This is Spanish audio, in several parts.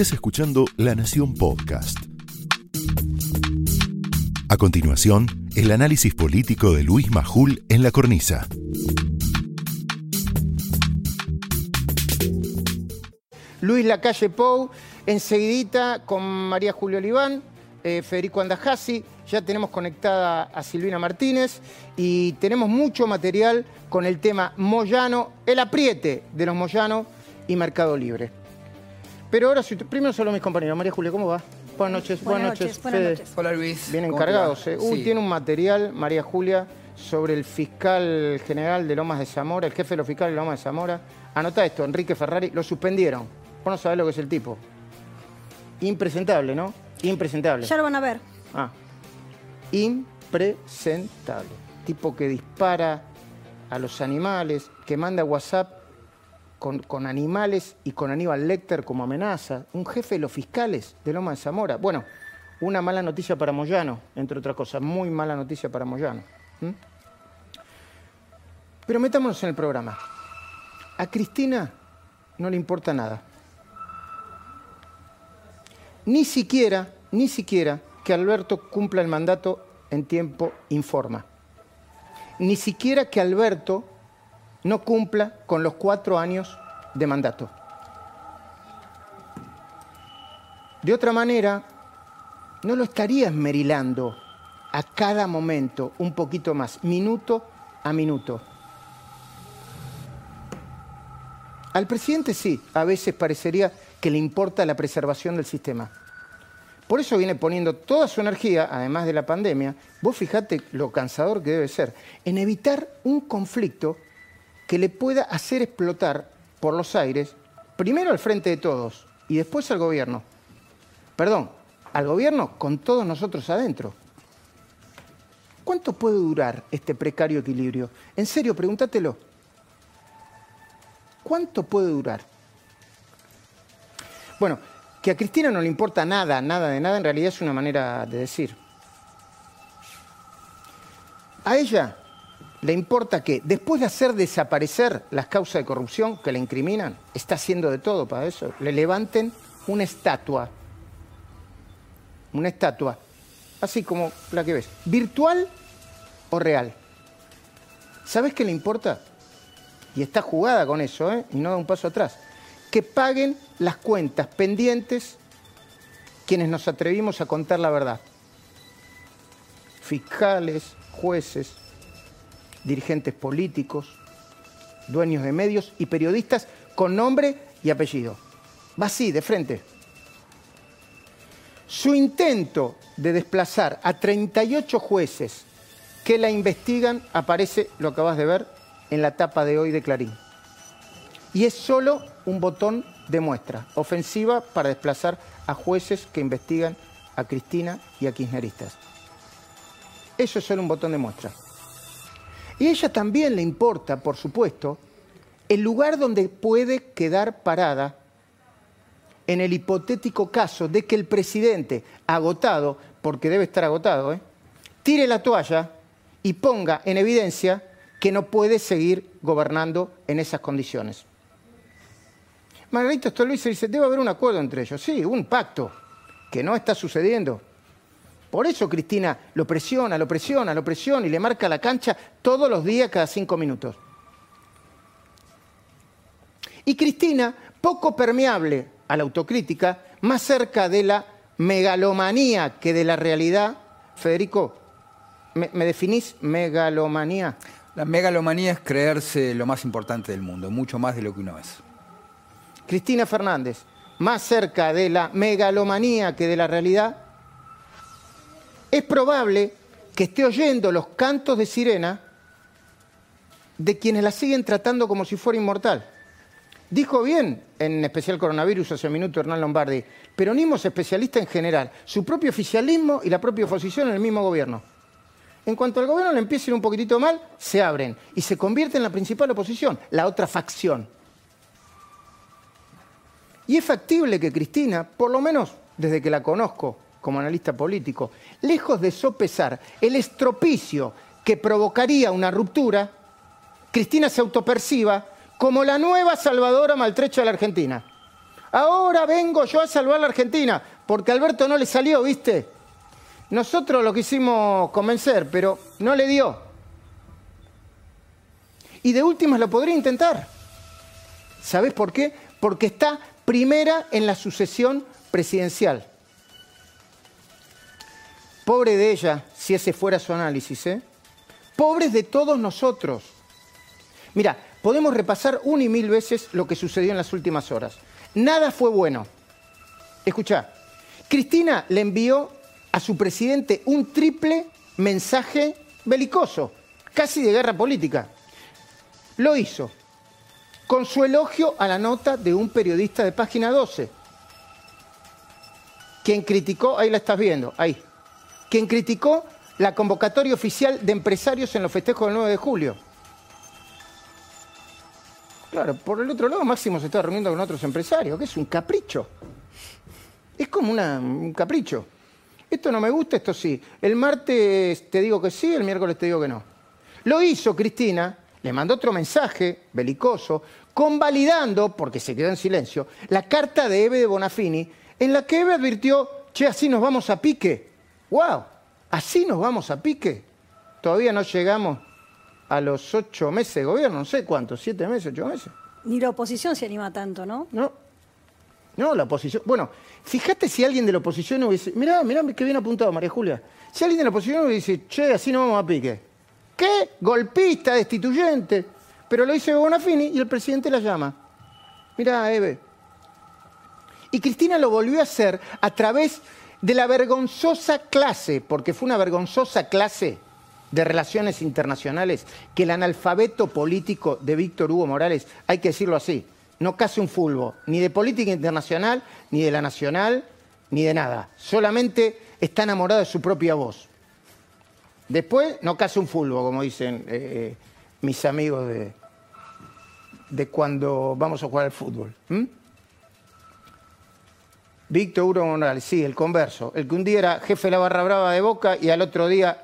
Estás escuchando La Nación Podcast. A continuación, el análisis político de Luis Majul en la cornisa. Luis Lacalle Pou, enseguidita con María Julio Oliván, eh, Federico Andajasi, ya tenemos conectada a Silvina Martínez y tenemos mucho material con el tema Moyano, el apriete de los Moyano y Mercado Libre. Pero ahora, si- primero solo mis compañeros. María Julio, ¿cómo va? Buenas noches, buenas, Buenas noches. noches, buenas Fede. noches. Hola Luis. Bien ¿Cómo te encargados. eh. Uy, Sí. tiene un material, María Julia, sobre el fiscal general de Lomas de Zamora, el jefe de los fiscales de Lomas de Zamora. Anota esto, Enrique Ferrari, lo suspendieron. Vos no sabés lo que es el tipo. Impresentable, ¿no? Impresentable. Ya lo van a ver. Ah. Impresentable. Tipo que dispara a los animales, que manda WhatsApp con, animales y con Aníbal Lecter como amenaza. Un jefe de los fiscales de Loma de Zamora. Bueno, una mala noticia para Moyano, entre otras cosas. Muy mala noticia para Moyano. Pero metámonos en el programa. A Cristina no le importa nada. Ni siquiera, ni siquiera que Alberto cumpla el mandato en tiempo informa. Ni siquiera que Alberto no cumpla con los cuatro años de mandato. De otra manera, no lo estaría esmerilando a cada momento un poquito más, minuto a minuto. Al presidente sí, a veces parecería que le importa la preservación del sistema. Por eso viene poniendo toda su energía, además de la pandemia, vos fijate lo cansador que debe ser, en evitar un conflicto que le pueda hacer explotar por los aires, primero al frente de todos y después al gobierno. Perdón, al gobierno con todos nosotros adentro. ¿Cuánto puede durar este precario equilibrio? En serio, pregúntatelo. ¿Cuánto puede durar? Bueno, que a Cristina no le importa nada, nada de nada, en realidad es una manera de decir. A ella le importa que, después de hacer desaparecer las causas de corrupción que le incriminan, está haciendo de todo para eso, le levanten una estatua. Una estatua, así como la que ves, virtual o real. ¿Sabes qué le importa? y está jugada con eso, ¿eh? y no da un paso atrás, que paguen las cuentas pendientes quienes nos atrevimos a contar la verdad. Fiscales, jueces, dirigentes políticos, dueños de medios y periodistas con nombre y apellido. Va así, de frente. Su intento de desplazar a 38 jueces que la investigan aparece, lo acabas de ver, en la tapa de hoy de Clarín. Y es solo un botón de muestra, ofensiva para desplazar a jueces que investigan a Cristina y a kirchneristas. Eso es solo un botón de muestra. Y a ella también le importa, por supuesto, el lugar donde puede quedar parada en el hipotético caso de que el presidente, agotado, porque debe estar agotado, ¿eh? tire la toalla y ponga en evidencia que no puede seguir gobernando en esas condiciones. Margarito Stolbizer dice, debe haber un acuerdo entre ellos. Sí, un pacto, que no está sucediendo. Por eso Cristina lo presiona, lo presiona, lo presiona y le marca la cancha todos los días, cada cinco minutos. Y Cristina, poco permeable a la autocrítica, más cerca de la megalomanía que de la realidad. Federico, ¿me, me definís megalomanía? La megalomanía es creerse lo más importante del mundo, mucho más de lo que uno es. Cristina Fernández, más cerca de la megalomanía que de la realidad, es probable que esté oyendo los cantos de sirena de quienes la siguen tratando como si fuera inmortal. Dijo bien en especial coronavirus hace un minuto Hernán Lombardi, peronismo es especialista en general, su propio oficialismo y la propia oposición en el mismo gobierno. En cuanto al gobierno le empiece a ir un poquitito mal, se abren y se convierte en la principal oposición, la otra facción. Y es factible que Cristina, por lo menos desde que la conozco como analista político, lejos de sopesar el estropicio que provocaría una ruptura, Cristina se autoperciba como la nueva salvadora maltrecha de la Argentina. Ahora vengo yo a salvar a la Argentina, porque a Alberto no le salió, ¿viste? Nosotros lo quisimos convencer, pero no le dio. Y de últimas lo podría intentar. ¿Sabes por qué? Porque está primera en la sucesión presidencial. Pobre de ella, si ese fuera su análisis, ¿eh? Pobres de todos nosotros. Mira, podemos repasar una y mil veces lo que sucedió en las últimas horas. Nada fue bueno. Escucha, Cristina le envió a su presidente un triple mensaje belicoso, casi de guerra política. Lo hizo con su elogio a la nota de un periodista de página 12, quien criticó, ahí la estás viendo, ahí, quien criticó la convocatoria oficial de empresarios en los festejos del 9 de julio. Claro, por el otro lado, Máximo se está reuniendo con otros empresarios, que es un capricho. Es como un capricho. Esto no me gusta, esto sí. El martes te digo que sí, el miércoles te digo que no. Lo hizo Cristina, le mandó otro mensaje belicoso, convalidando, porque se quedó en silencio, la carta de Eve de Bonafini, en la que Eve advirtió, che, así nos vamos a pique. ¡Wow! ¿Así nos vamos a pique? Todavía no llegamos a los ocho meses de gobierno, no sé cuántos, siete meses, ocho meses. Ni la oposición se anima tanto, ¿no? No. No, la oposición. Bueno, fíjate si alguien de la oposición hubiese. Mirá, mirá qué bien apuntado, María Julia. Si alguien de la oposición hubiese che, así no vamos a pique. ¿Qué? Golpista, destituyente. Pero lo dice Bonafini y el presidente la llama. Mirá, Eve. Y Cristina lo volvió a hacer a través de la vergonzosa clase, porque fue una vergonzosa clase de Relaciones Internacionales que el analfabeto político de Víctor Hugo Morales, hay que decirlo así, no case un fulbo, ni de política internacional, ni de la nacional, ni de nada. Solamente está enamorado de su propia voz. Después, no case un fulbo, como dicen eh, mis amigos de, de cuando vamos a jugar al fútbol. Víctor Hugo Morales, sí, el converso, el que un día era jefe de la barra brava de Boca y al otro día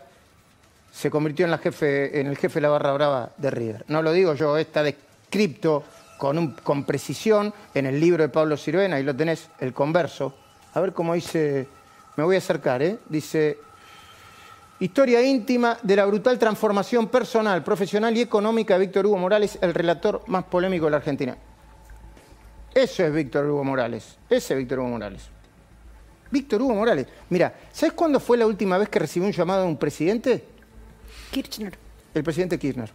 se convirtió en, la jefe, en el jefe de la barra brava de River. No lo digo yo, está descripto con, con precisión en el libro de Pablo Sirvena, ahí lo tenés, el converso. A ver cómo dice, me voy a acercar, ¿eh? dice, historia íntima de la brutal transformación personal, profesional y económica de Víctor Hugo Morales, el relator más polémico de la Argentina. Eso es Víctor Hugo Morales, ese es Víctor Hugo Morales. Víctor Hugo Morales. Mira, ¿sabes cuándo fue la última vez que recibió un llamado de un presidente? Kirchner. El presidente Kirchner.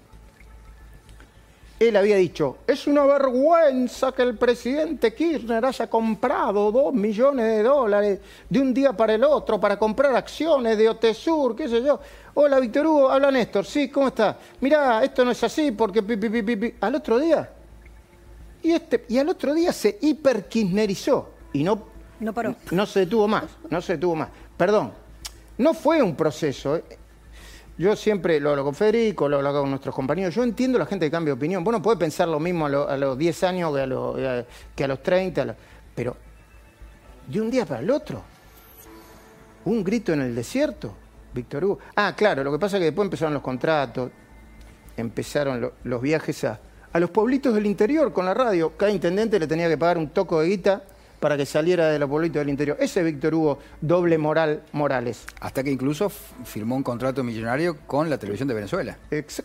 Él había dicho, es una vergüenza que el presidente Kirchner haya comprado dos millones de dólares de un día para el otro para comprar acciones de Otesur, qué sé yo. Hola, Víctor Hugo, habla Néstor, sí, ¿cómo está? Mirá, esto no es así porque pi, pi, pi, pi, Al otro día. Y, este, y al otro día se hiperkirchnerizó y no, no paró. No se detuvo más, no se detuvo más. Perdón, no fue un proceso. ¿eh? Yo siempre lo hablo con Federico, lo hablo con nuestros compañeros. Yo entiendo a la gente que cambia de opinión. Bueno, puede pensar lo mismo a, los 10 años que a, los, que a los 30, pero de un día para el otro. Un grito en el desierto, Víctor Hugo. Ah, claro, lo que pasa es que después empezaron los contratos, empezaron los viajes a, a los pueblitos del interior con la radio. Cada intendente le tenía que pagar un toco de guita para que saliera de los pueblitos del interior. Ese Víctor Hugo, doble moral Morales. Hasta que incluso firmó un contrato millonario con la televisión de Venezuela.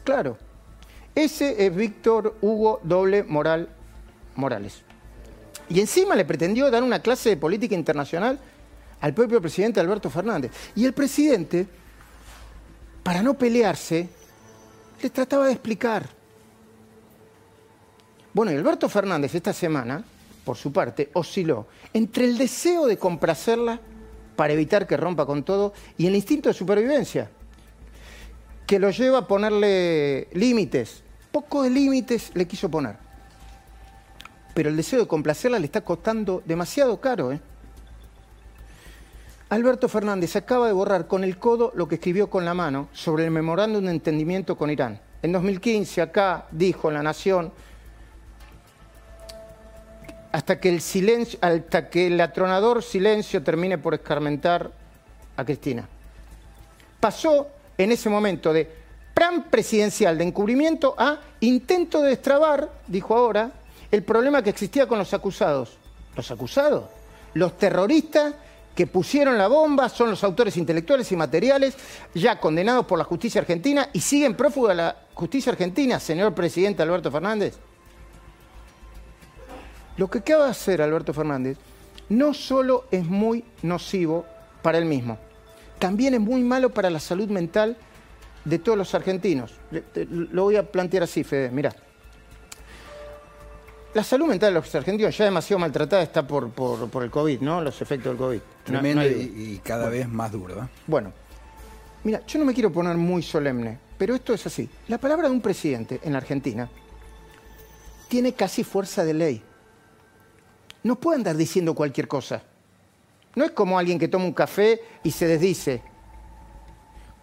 claro. Ese es Víctor Hugo, doble moral Morales. Y encima le pretendió dar una clase de política internacional al propio presidente Alberto Fernández. Y el presidente, para no pelearse, le trataba de explicar. Bueno, y Alberto Fernández esta semana por su parte, osciló entre el deseo de complacerla para evitar que rompa con todo y el instinto de supervivencia, que lo lleva a ponerle límites. Poco de límites le quiso poner. Pero el deseo de complacerla le está costando demasiado caro. ¿eh? Alberto Fernández acaba de borrar con el codo lo que escribió con la mano sobre el memorándum de entendimiento con Irán. En 2015 acá dijo en La Nación hasta que el silencio, hasta que el atronador silencio termine por escarmentar a Cristina. Pasó en ese momento de plan presidencial de encubrimiento a intento de destrabar, dijo ahora, el problema que existía con los acusados. los acusados. Los terroristas que pusieron la bomba son los autores intelectuales y materiales ya condenados por la justicia argentina y siguen prófugos de la justicia argentina, señor presidente Alberto Fernández. Lo que acaba de hacer Alberto Fernández no solo es muy nocivo para él mismo, también es muy malo para la salud mental de todos los argentinos. Lo voy a plantear así, Fede, mirá. La salud mental de los argentinos ya demasiado maltratada está por, por- por el COVID, ¿no? Los efectos del COVID. No- no Tremendo hay y, duda. y cada vez más duro. ¿eh? Bueno, mira, yo no me quiero poner muy solemne, pero esto es así. La palabra de un presidente en la Argentina tiene casi fuerza de ley. No puede andar diciendo cualquier cosa. No es como alguien que toma un café y se desdice.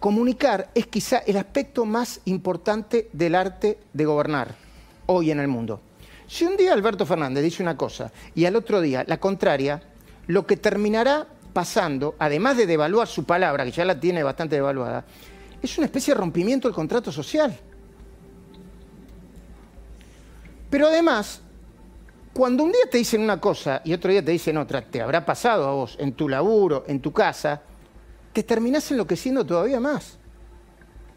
Comunicar es quizá el aspecto más importante del arte de gobernar hoy en el mundo. Si un día Alberto Fernández dice una cosa y al otro día la contraria, lo que terminará pasando, además de devaluar su palabra, que ya la tiene bastante devaluada, es una especie de rompimiento del contrato social. Pero además, cuando un día te dicen una cosa y otro día te dicen otra, te habrá pasado a vos en tu laburo, en tu casa, te terminás enloqueciendo todavía más.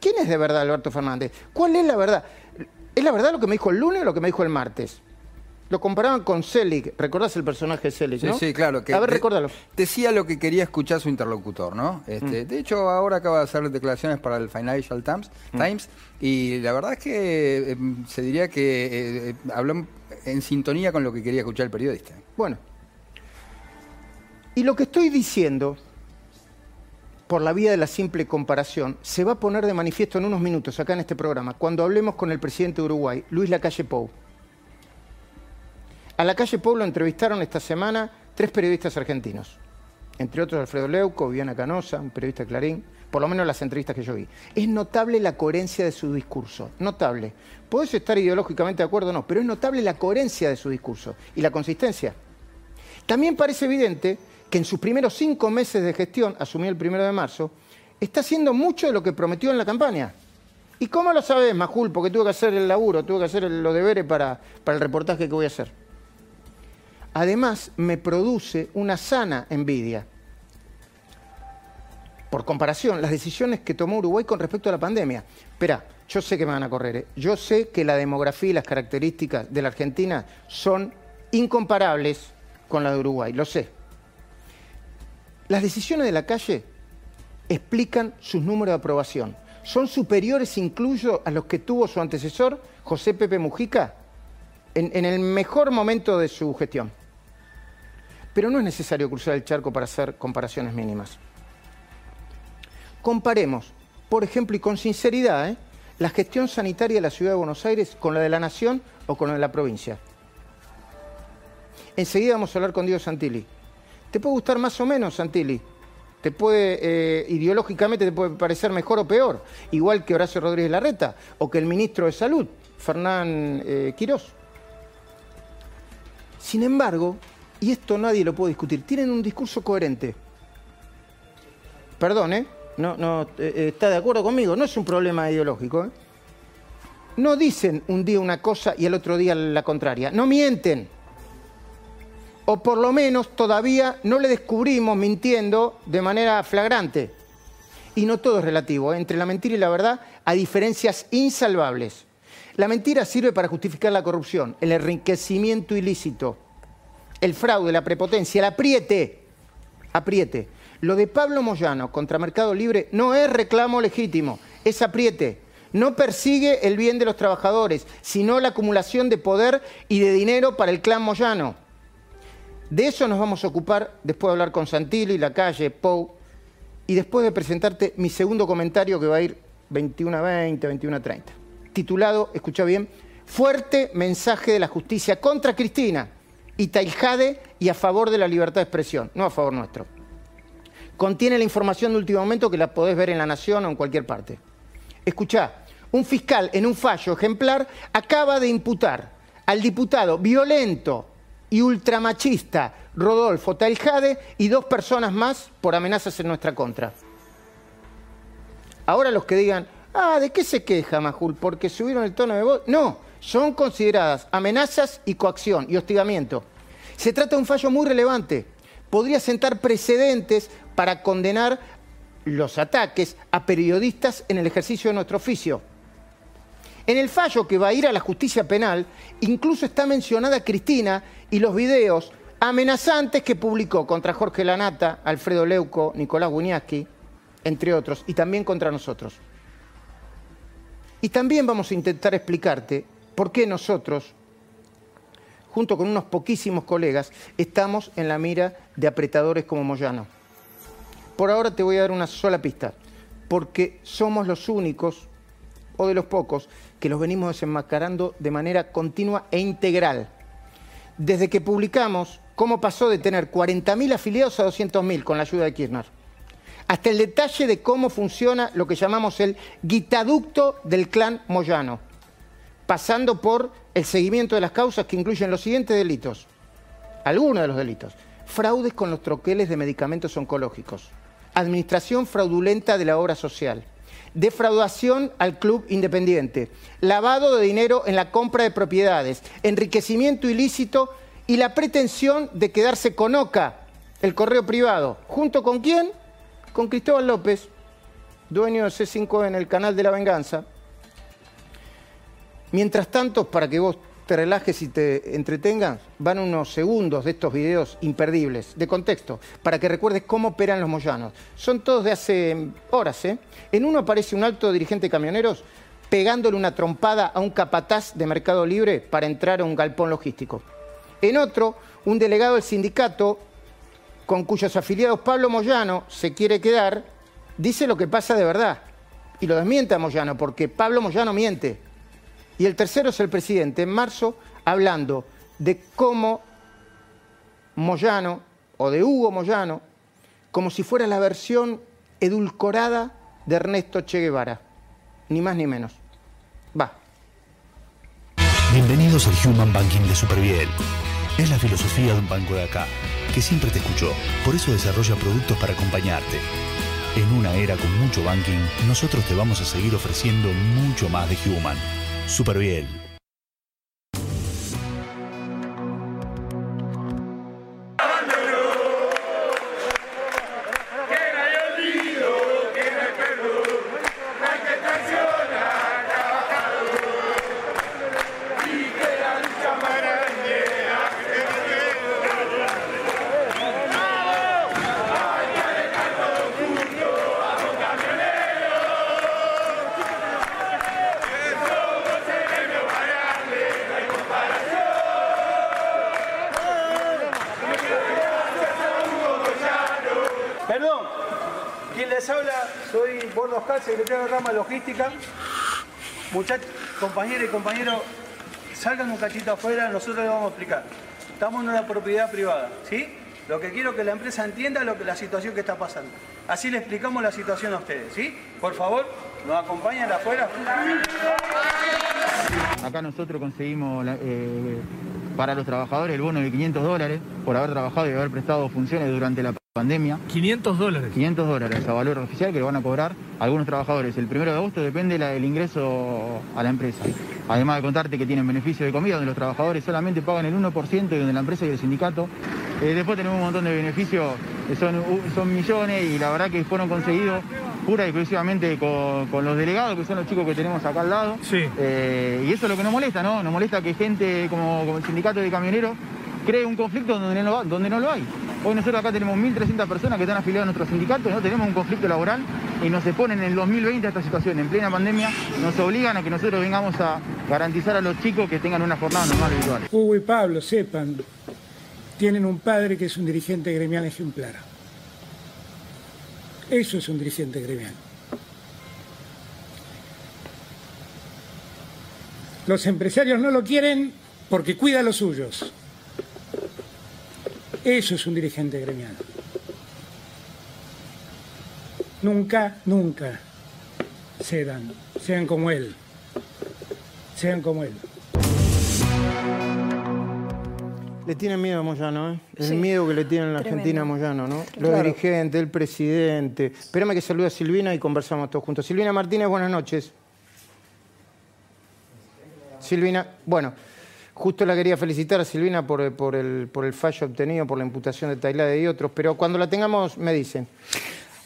¿Quién es de verdad Alberto Fernández? ¿Cuál es la verdad? ¿Es la verdad lo que me dijo el lunes o lo que me dijo el martes? Lo comparaban con Selig. ¿Recordás el personaje de Selig, Sí, no? sí, claro. Que A ver, de-. Decía lo que quería escuchar su interlocutor, ¿no? Este, Mm. De hecho, ahora acaba de hacer declaraciones para el Financial Times, Mm. Times y la verdad es que eh, se diría que eh, eh, habló en- sintonía con lo que quería escuchar el periodista. Bueno. Y lo que estoy diciendo, por la vía de la simple comparación, se va a poner de manifiesto en unos minutos acá en este programa, cuando hablemos con el presidente de Uruguay, Luis Lacalle Pou. A Lacalle Pou lo entrevistaron esta semana tres periodistas argentinos, entre otros Alfredo Leuco, Viviana Canosa, un periodista Clarín, por lo menos las entrevistas que yo vi. Es notable la coherencia de su discurso, notable. Podés estar ideológicamente de acuerdo o no, pero es notable la coherencia de su discurso y la consistencia. También parece evidente que en sus primeros cinco meses de gestión, asumió el primero de marzo, está haciendo mucho de lo que prometió en la campaña. ¿Y cómo lo sabes, Majul? Porque tuve que hacer el laburo, tuve que hacer los deberes para el reportaje que voy a hacer. Además, me produce una sana envidia. Por comparación, las decisiones que tomó Uruguay con respecto a la pandemia. Espera, yo sé que me van a correr. ¿eh? Yo sé que la demografía y las características de la Argentina son incomparables con la de Uruguay, lo sé. Las decisiones de la calle explican sus números de aprobación. Son superiores incluso a los que tuvo su antecesor, José Pepe Mujica, en, en el mejor momento de su gestión. Pero no es necesario cruzar el charco para hacer comparaciones mínimas. Comparemos, por ejemplo, y con sinceridad, ¿eh? la gestión sanitaria de la Ciudad de Buenos Aires con la de la Nación o con la de la provincia. Enseguida vamos a hablar con Diego Santilli. ¿Te puede gustar más o menos, Santilli? Te puede, eh, ideológicamente, te puede parecer mejor o peor, igual que Horacio Rodríguez Larreta o que el ministro de Salud, Fernán eh, Quirós. Sin embargo, y esto nadie lo puede discutir, tienen un discurso coherente. Perdón, ¿eh? No, no, eh, eh, está de acuerdo conmigo, no es un problema ideológico. ¿eh? No dicen un día una cosa y el otro día la contraria, no mienten. O por lo menos todavía no le descubrimos mintiendo de manera flagrante. Y no todo es relativo, entre la mentira y la verdad hay diferencias insalvables. La mentira sirve para justificar la corrupción, el enriquecimiento ilícito, el fraude, la prepotencia, el apriete. Apriete. Lo de Pablo Moyano contra Mercado Libre no es reclamo legítimo, es apriete. No persigue el bien de los trabajadores, sino la acumulación de poder y de dinero para el clan Moyano. De eso nos vamos a ocupar después de hablar con Santilli, La Calle, Pou, y después de presentarte mi segundo comentario que va a ir 21 a 20, 21 a 30. Titulado, escucha bien, Fuerte mensaje de la justicia contra Cristina y Taijade y a favor de la libertad de expresión, no a favor nuestro. Contiene la información de último momento que la podés ver en La Nación o en cualquier parte. Escuchá, un fiscal en un fallo ejemplar acaba de imputar al diputado violento y ultramachista Rodolfo Taljade y dos personas más por amenazas en nuestra contra. Ahora los que digan, ah, ¿de qué se queja Majul? ¿Porque subieron el tono de voz? No, son consideradas amenazas y coacción y hostigamiento. Se trata de un fallo muy relevante. Podría sentar precedentes para condenar los ataques a periodistas en el ejercicio de nuestro oficio. En el fallo que va a ir a la justicia penal, incluso está mencionada Cristina y los videos amenazantes que publicó contra Jorge Lanata, Alfredo Leuco, Nicolás Buñaski, entre otros, y también contra nosotros. Y también vamos a intentar explicarte por qué nosotros, junto con unos poquísimos colegas, estamos en la mira de apretadores como Moyano. Por ahora te voy a dar una sola pista, porque somos los únicos, o de los pocos, que los venimos desenmascarando de manera continua e integral. Desde que publicamos cómo pasó de tener 40.000 afiliados a 200.000 con la ayuda de Kirchner, hasta el detalle de cómo funciona lo que llamamos el guitaducto del clan Moyano, pasando por el seguimiento de las causas que incluyen los siguientes delitos, algunos de los delitos, fraudes con los troqueles de medicamentos oncológicos, administración fraudulenta de la obra social, defraudación al club independiente, lavado de dinero en la compra de propiedades, enriquecimiento ilícito y la pretensión de quedarse con OCA, el correo privado. ¿Junto con quién? Con Cristóbal López, dueño de C5 en el canal de la venganza. Mientras tanto, para que vos te relajes y te entretengas, van unos segundos de estos videos imperdibles, de contexto, para que recuerdes cómo operan los moyanos. Son todos de hace horas, ¿eh? En uno aparece un alto dirigente de camioneros pegándole una trompada a un capataz de Mercado Libre para entrar a un galpón logístico. En otro, un delegado del sindicato, con cuyos afiliados Pablo Moyano se quiere quedar, dice lo que pasa de verdad. Y lo desmiente a Moyano, porque Pablo Moyano miente. Y el tercero es el presidente, en marzo, hablando de cómo Moyano, o de Hugo Moyano, como si fuera la versión edulcorada de Ernesto Che Guevara. Ni más ni menos. Va. Bienvenidos al Human Banking de Superviel. Es la filosofía de un banco de acá, que siempre te escuchó, por eso desarrolla productos para acompañarte. En una era con mucho banking, nosotros te vamos a seguir ofreciendo mucho más de Human. Superviel. Secretario de rama logística. Muchachos, compañeros y compañeros, salgan un cachito afuera, nosotros les vamos a explicar. Estamos en una propiedad privada, ¿sí? Lo que quiero es que la empresa entienda lo que, la situación que está pasando. Así le explicamos la situación a ustedes, ¿sí? Por favor, nos acompañan afuera. Acá nosotros conseguimos eh, para los trabajadores el bono de 500 dólares por haber trabajado y haber prestado funciones durante la pandemia. 500 dólares. 500 dólares a valor oficial que lo van a cobrar algunos trabajadores. El primero de agosto depende del ingreso a la empresa. Además de contarte que tienen beneficio de comida, donde los trabajadores solamente pagan el 1% y donde la empresa y el sindicato. Eh, después tenemos un montón de beneficios, son, son millones y la verdad que fueron conseguidos pura y exclusivamente con, con los delegados, que son los chicos que tenemos acá al lado. Sí. Eh, y eso es lo que nos molesta, ¿no? Nos molesta que gente como, como el sindicato de camioneros cree un conflicto donde no, donde no lo hay. Hoy nosotros acá tenemos 1.300 personas que están afiliadas a nuestro sindicato, no tenemos un conflicto laboral y nos exponen en el 2020 a esta situación, en plena pandemia, nos obligan a que nosotros vengamos a garantizar a los chicos que tengan una jornada normal habitual. Hugo y Pablo, sepan, tienen un padre que es un dirigente gremial ejemplar. Eso es un dirigente gremial. Los empresarios no lo quieren porque cuida a los suyos. Eso es un dirigente gremial. Nunca, nunca cedan, sean como él. Sean como él. Le tienen miedo a Moyano, ¿eh? El Sí. miedo que le tienen en la Tremendo. Argentina a Moyano, ¿no? Los Claro. dirigentes, el presidente. Espérame que salude a Silvina y conversamos todos juntos. Silvina Martínez, buenas noches. Silvina, bueno, Justo la quería felicitar a Silvina por, por el, por el fallo obtenido por la imputación de Tailade y otros, pero cuando la tengamos me dicen.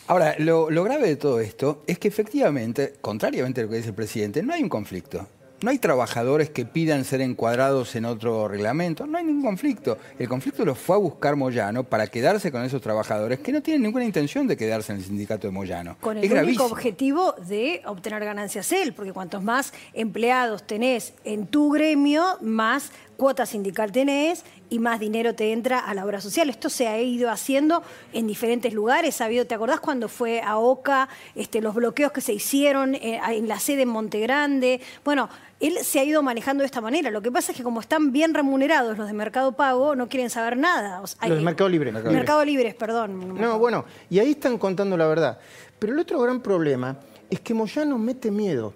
Ahora, lo, lo grave de todo esto es que efectivamente, contrariamente a lo que dice el presidente, no hay un conflicto. No hay trabajadores que pidan ser encuadrados en otro reglamento, no hay ningún conflicto. El conflicto lo fue a buscar Moyano para quedarse con esos trabajadores que no tienen ninguna intención de quedarse en el sindicato de Moyano. Con el es único gravísimo. objetivo de obtener ganancias él, porque cuantos más empleados tenés en tu gremio, más cuota sindical tenés y más dinero te entra a la obra social. Esto se ha ido haciendo en diferentes lugares. Ha habido, ¿te acordás cuando fue a Oca, este, los bloqueos que se hicieron eh, en la sede en Monte Grande? Bueno, él se ha ido manejando de esta manera. Lo que pasa es que como están bien remunerados los de Mercado Pago, no quieren saber nada. O sea, Los de Mercado Libre. Mercado Libres, perdón. No, bueno, y ahí están contando la verdad. Pero el otro gran problema es que Moyano mete miedo.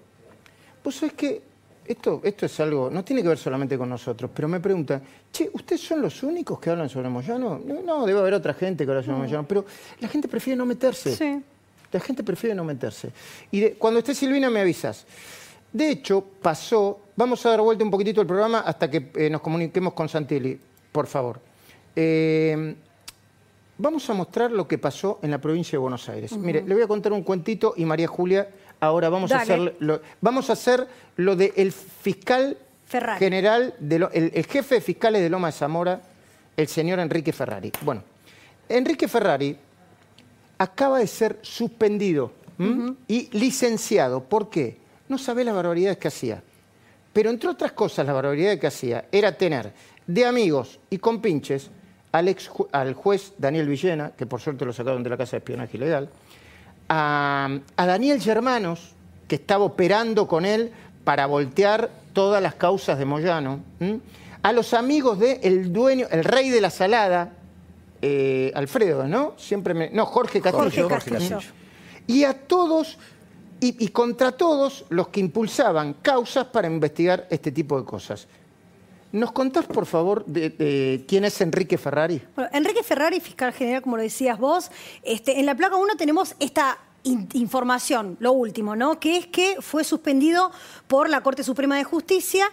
Vos sabés que esto, esto es algo, no tiene que ver solamente con nosotros, pero me preguntan, che, ¿ustedes son los únicos que hablan sobre Moyano? No, no, debe haber otra gente que habla sobre Moyano, pero la gente prefiere no meterse. Sí. La gente prefiere no meterse. Y de- cuando esté Silvina me avisas. De hecho, pasó, vamos a dar vuelta un poquitito el programa hasta que eh, nos comuniquemos con Santilli, por favor. Eh, Vamos a mostrar lo que pasó en la provincia de Buenos Aires. Mire, le voy a contar un cuentito y María Julia, ahora vamos a hacer lo, vamos a hacer lo del fiscal Ferrari. general, de Lo- el, el jefe de fiscales de Loma de Zamora, el señor Enrique Ferrari. Bueno, Enrique Ferrari acaba de ser suspendido y licenciado. ¿Por qué? No sabe las barbaridades que hacía. Pero entre otras cosas, la barbaridad que hacía era tener de amigos y compinches al, ex al juez Daniel Villena, que por suerte lo sacaron de la casa de espionaje ilegal, a, a Daniel Germanos, que estaba operando con él para voltear todas las causas de Moyano, ¿m? a los amigos del el dueño, el rey de la salada, eh, Alfredo, ¿no? Siempre me, no, Jorge Castillo. Jorge Castillo. Y a todos, y, y contra todos los que impulsaban causas para investigar este tipo de cosas. ¿Nos contás, por favor, de, quién es Enrique Ferrari? Bueno, Enrique Ferrari, fiscal general, como lo decías vos, este, en la placa 1 tenemos esta in- información, lo último, ¿no? Que es que fue suspendido por la Corte Suprema de Justicia.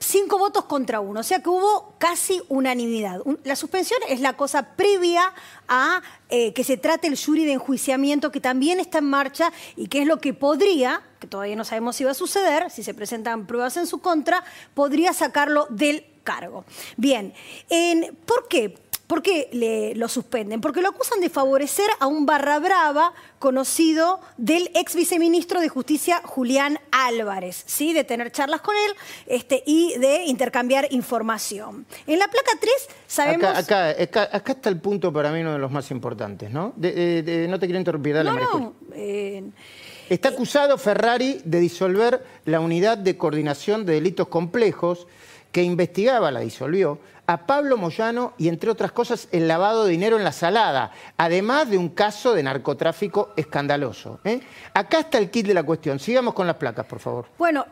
Cinco votos contra uno, o sea que hubo casi unanimidad. Un- La suspensión es la cosa previa a eh, que se trate el jury de enjuiciamiento que también está en marcha y que es lo que podría, que todavía no sabemos si va a suceder, si se presentan pruebas en su contra, podría sacarlo del cargo. Bien, en- ¿por qué? ¿Por qué le, lo suspenden? Porque lo acusan de favorecer a un barra brava conocido del ex viceministro de Justicia Julián Álvarez, ¿sí? de tener charlas con él este, y de intercambiar información. En la placa 3 sabemos... Acá, acá, acá- acá está el punto para mí uno de los más importantes, ¿no? De- de- de- no te quiero interrumpir, dale, no, no, eh, Está acusado Ferrari de disolver la unidad de coordinación de delitos complejos que investigaba, la disolvió, a Pablo Moyano y, entre otras cosas, el lavado de dinero en la salada, además de un caso de narcotráfico escandaloso. ¿eh? Acá está el kit de la cuestión. Sigamos con las placas, por favor. Bueno,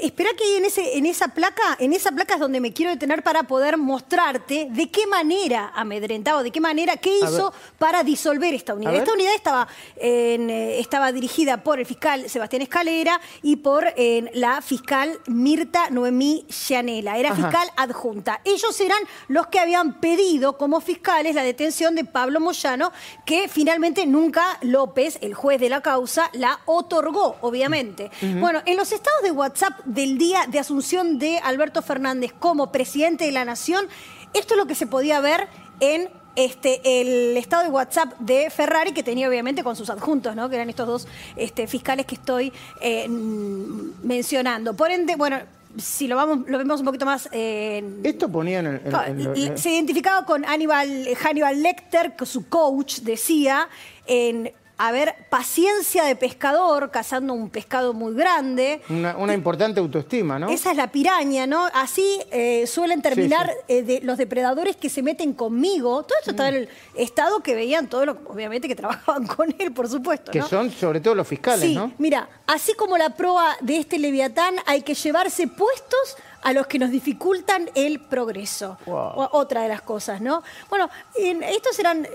espera que en, ese, en esa placa, en esa placa es donde me quiero detener para poder mostrarte de qué manera amedrentaba, de qué manera, qué hizo para disolver esta unidad. Esta unidad estaba, en, eh, estaba dirigida por el fiscal Sebastián Escalera y por eh, la fiscal Mirta Noemí Llanela. Era Ajá. fiscal adjunta. Ellos eran los que habían pedido como fiscales la detención de Pablo Moyano, que finalmente nunca López, el juez de la causa, la otorgó, obviamente. Bueno, en los estados de WhatsApp del día de asunción de Alberto Fernández como presidente de la Nación, esto es lo que se podía ver en este, el estado de WhatsApp de Ferrari, que tenía obviamente con sus adjuntos, ¿no? que eran estos dos este, fiscales que estoy eh, mm, mencionando. Por ende, bueno, si lo, vamos, lo vemos un poquito más... eh, Esto ponía en, el- en- Claro, en lo- y- se identificaba con Hannibal, Hannibal Lecter, que su coach decía en, a ver, paciencia de pescador, cazando un pescado muy grande. una, una importante autoestima, ¿no? Esa es la piraña, ¿no? Así eh, suelen terminar Sí, eh, de, los depredadores que se meten conmigo. Todo esto Mm. en el estado que veían todos los, obviamente, que trabajaban con él, por supuesto. Que ¿no? son sobre todo los fiscales, Sí, ¿no? mira, así como la proa de este leviatán, hay que llevarse puestos a los que nos dificultan el progreso. Wow. Otra de las cosas, ¿no? Bueno, en- estos eran eh,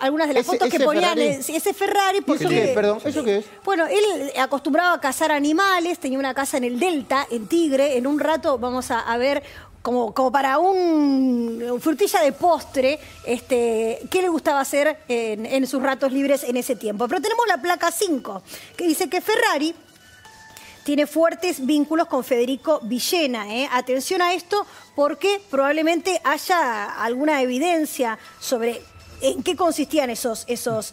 algunas de las Ese- fotos que ponían Ferrari. ese Ferrari. ¿Y Por eso eso qué es? Perdón, ¿eso qué es? Bueno, él acostumbraba a cazar animales, tenía una casa en el Delta, en Tigre. En un rato vamos a, a ver como, como para un, un frutilla de postre, este, ¿qué le gustaba hacer en, en sus ratos libres en ese tiempo? Pero tenemos la placa 5, que dice que Ferrari tiene fuertes vínculos con Federico Villena. ¿eh? Atención a esto porque probablemente haya alguna evidencia sobre en qué consistían esos, esos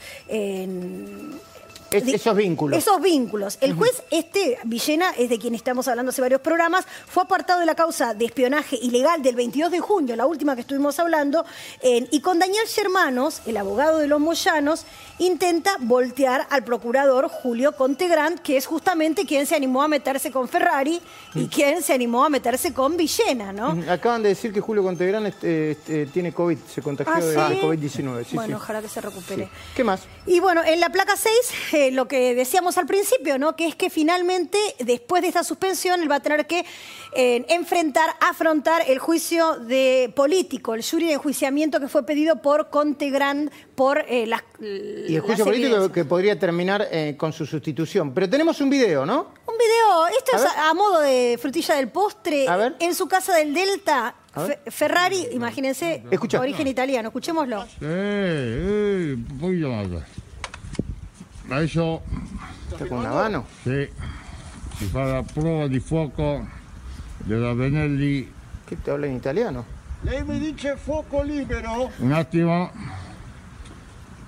Es- esos vínculos. Esos vínculos. El juez este, Villena, es de quien estamos hablando hace varios programas, fue apartado de la causa de espionaje ilegal del 22 de junio, la última que estuvimos hablando, en- y con Daniel Germanos, el abogado de los Moyanos, intenta voltear al procurador Julio Contegrand, que es justamente quien se animó a meterse con Ferrari y quien se animó a meterse con Villena, ¿no? Acaban de decir que Julio Contegrán este, este, tiene COVID, se contagió Ah, de, ¿sí? de COVID-19. Sí, bueno, sí. ojalá que se recupere. ¿Qué más? Y bueno, en la placa 6, eh, lo que decíamos al principio, ¿no? Que es que finalmente, después de esta suspensión, él va a tener que eh, enfrentar, afrontar el juicio de político, el jury de enjuiciamiento que fue pedido por Conte Grand por eh, las. Y el juicio político que podría terminar eh, con su sustitución. Pero tenemos un video, ¿no? Un video, esto A es a, a modo de frutilla del postre. A ver. En su casa del Delta, A Ferrari, imagínense, Escucha. origen italiano, escuchémoslo. Eh, eh, un poquito más. Adesso Está con un habano. sì, si fa la prova di fuoco della Benelli. ¿Qué te habla en italiano? Lei mi dice fuoco libero? Un attimo.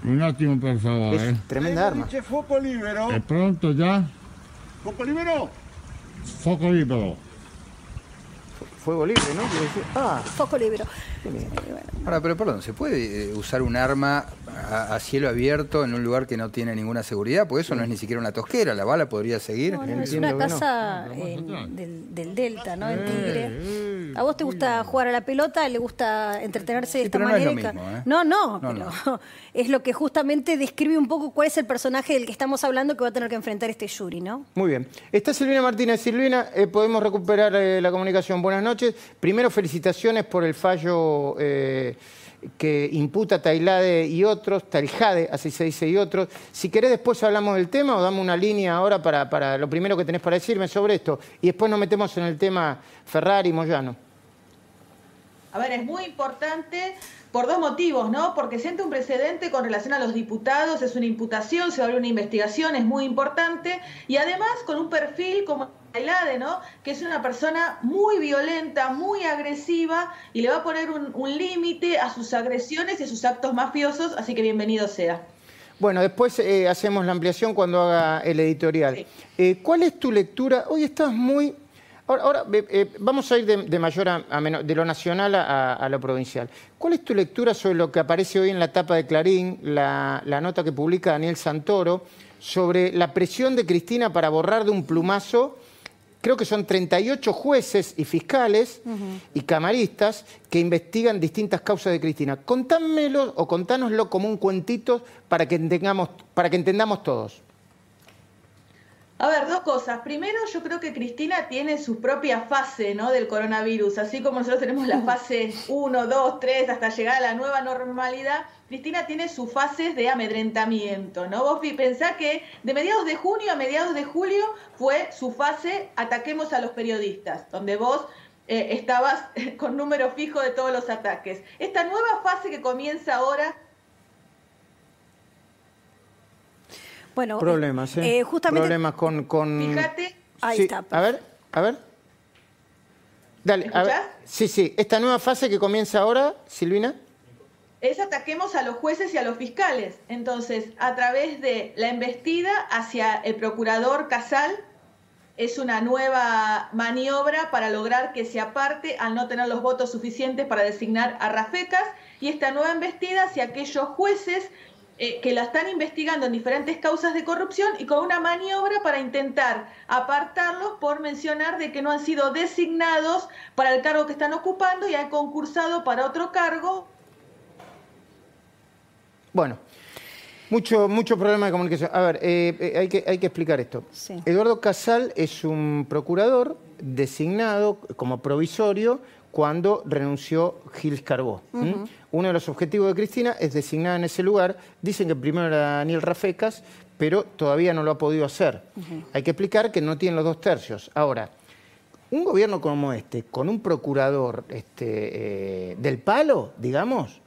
Un attimo per favore. Es tremenda Lei mi arma. dice fuoco libero? È pronto già? Fuoco libero? Fuoco libero. Fuego libre, ¿no? Ah, Foco libro. Ahora, pero perdón, ¿se puede eh, usar un arma a, a cielo abierto en un lugar que no tiene ninguna seguridad? Porque eso no es ni siquiera una tosquera, la bala podría seguir. No, no, es una no. casa en- del, del Delta, ¿no? En Tigre. ¿A vos te gusta jugar a la pelota? ¿Le gusta entretenerse de Sí, esta pero no es manera? lo mismo, ¿eh? No, no, No, pero es lo que justamente describe un poco cuál es el personaje del que estamos hablando que va a tener que enfrentar este jury, ¿no? muy bien. Está Silvina Martínez. Silvina, eh, podemos recuperar eh, la comunicación. Buenas noches. Primero, felicitaciones por el fallo eh, que imputa Tailade y otros, Taljade, así se dice, y otros. Si querés, después hablamos del tema o dame una línea ahora para, para lo primero que tenés para decirme sobre esto. Y después nos metemos en el tema Ferrari y Moyano. A ver, es muy importante por dos motivos, ¿no? Porque siente un precedente con relación a los diputados, es una imputación, se abre una investigación, es muy importante, y además con un perfil como Tailade, ¿no? Que es una persona muy violenta, muy agresiva, y le va a poner un, un límite a sus agresiones y a sus actos mafiosos, así que bienvenido sea. Bueno, después eh, hacemos la ampliación cuando haga el editorial. Sí. Eh, ¿Cuál es tu lectura? Hoy estás muy... Ahora, ahora, eh, vamos a ir de, de mayor a, a menor, de lo nacional a, a lo provincial. ¿Cuál es tu lectura sobre lo que aparece hoy en la tapa de Clarín, la, la nota que publica Daniel Santoro, sobre la presión de Cristina para borrar de un plumazo creo que son 38 jueces y fiscales y camaristas que investigan distintas causas de Cristina. Contámelo o contánoslo como un cuentito para que entendamos, para que entendamos todos. A ver, dos cosas. Primero, yo creo que Cristina tiene su propia fase ¿no? del coronavirus. Así como nosotros tenemos la fase 1, 2, 3, hasta llegar a la nueva normalidad, Cristina tiene sus fases de amedrentamiento. ¿no? Vos pensá que de mediados de junio a mediados de julio fue su fase ataquemos a los periodistas, donde vos eh, estabas con número fijo de todos los ataques. Esta nueva fase que comienza ahora Bueno, Problemas, ¿eh? eh, justamente- Problemas con... con... Fíjate. Ahí Sí, está. A ver, a ver. Dale, ¿Me a ver. Sí, sí. Esta nueva fase que comienza ahora, Silvina. es ataquemos a los jueces y a los fiscales. Entonces, a través de la embestida hacia el procurador Casal, es una nueva maniobra para lograr que se aparte al no tener los votos suficientes para designar a Rafecas y esta nueva embestida hacia aquellos jueces eh, que la están investigando en diferentes causas de corrupción y con una maniobra para intentar apartarlos por mencionar de que no han sido designados para el cargo que están ocupando y han concursado para otro cargo Bueno, mucho, mucho problema de comunicación. A ver, eh, eh, hay, que, hay que explicar esto. Sí. Eduardo Casal es un procurador designado como provisorio cuando renunció Gil Carbó. Uno de los objetivos de Cristina es designar en ese lugar. Dicen que primero era Daniel Rafecas, pero todavía no lo ha podido hacer. Hay que explicar que no tiene los dos tercios. Ahora, un gobierno como este, con un procurador este, eh, del palo, digamos,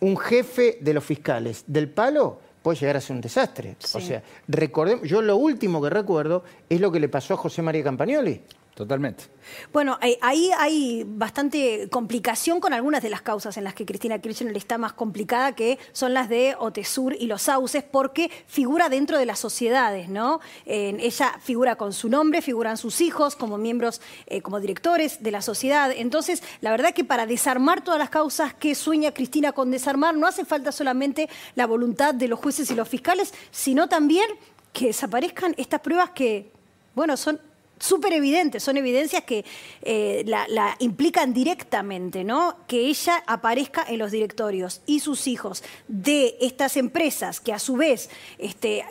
un jefe de los fiscales del palo, puede llegar a ser un desastre. O sea, recordemos, yo lo último que recuerdo es lo que le pasó a José María Campagnoli. Totalmente. Bueno, eh, ahí hay bastante complicación con algunas de las causas en las que Cristina Kirchner está más complicada, que son las de Otesur y los Sauces, porque figura dentro de las sociedades, ¿no? ella figura con su nombre, figuran sus hijos como miembros, eh, como directores de la sociedad. Entonces, la verdad que para desarmar todas las causas que sueña Cristina con desarmar, no hace falta solamente la voluntad de los jueces y los fiscales, sino también que desaparezcan estas pruebas que, bueno, son súper evidentes, son evidencias que eh, la, implican directamente, ¿no? Que ella aparezca en los directorios y sus hijos de estas empresas que a su vez este,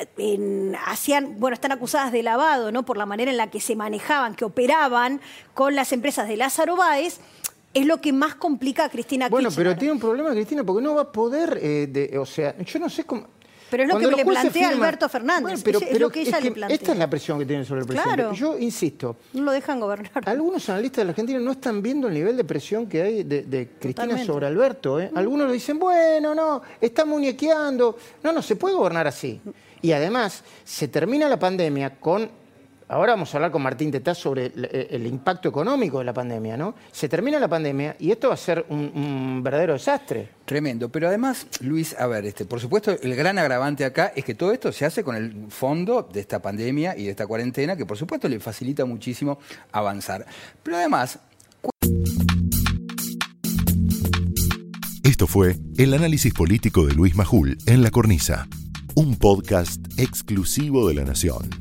hacían, bueno, están acusadas de lavado, ¿no? Por la manera en la que se manejaban, que operaban con las empresas de Lázaro Báez es lo que más complica a Cristina Bueno, pero tiene un problema Cristina porque no va a poder, eh, o sea, yo no sé cómo... Pero es lo que le plantea Alberto Fernández. pero, es lo que ella le plantea. Esta es la presión que tienen sobre el presidente. Yo insisto. No lo dejan gobernar. Algunos analistas de la Argentina no están viendo el nivel de presión que hay de, Cristina sobre Alberto. ¿eh? Algunos le dicen, bueno, no, está muñequeando. No, no, se puede gobernar así. Y además, se termina la pandemia con Ahora vamos a hablar con Martín Tetaz sobre eh, el, impacto económico de la pandemia, ¿no? Se termina la pandemia y esto va a ser un, verdadero desastre. Tremendo. Pero además, Luis, a ver, este, por supuesto, el gran agravante acá es que todo esto se hace con el fondo de esta pandemia y de esta cuarentena, que por supuesto le facilita muchísimo avanzar. Pero además. Esto fue el análisis político de Luis Majul en La Cornisa, un podcast exclusivo de La Nación.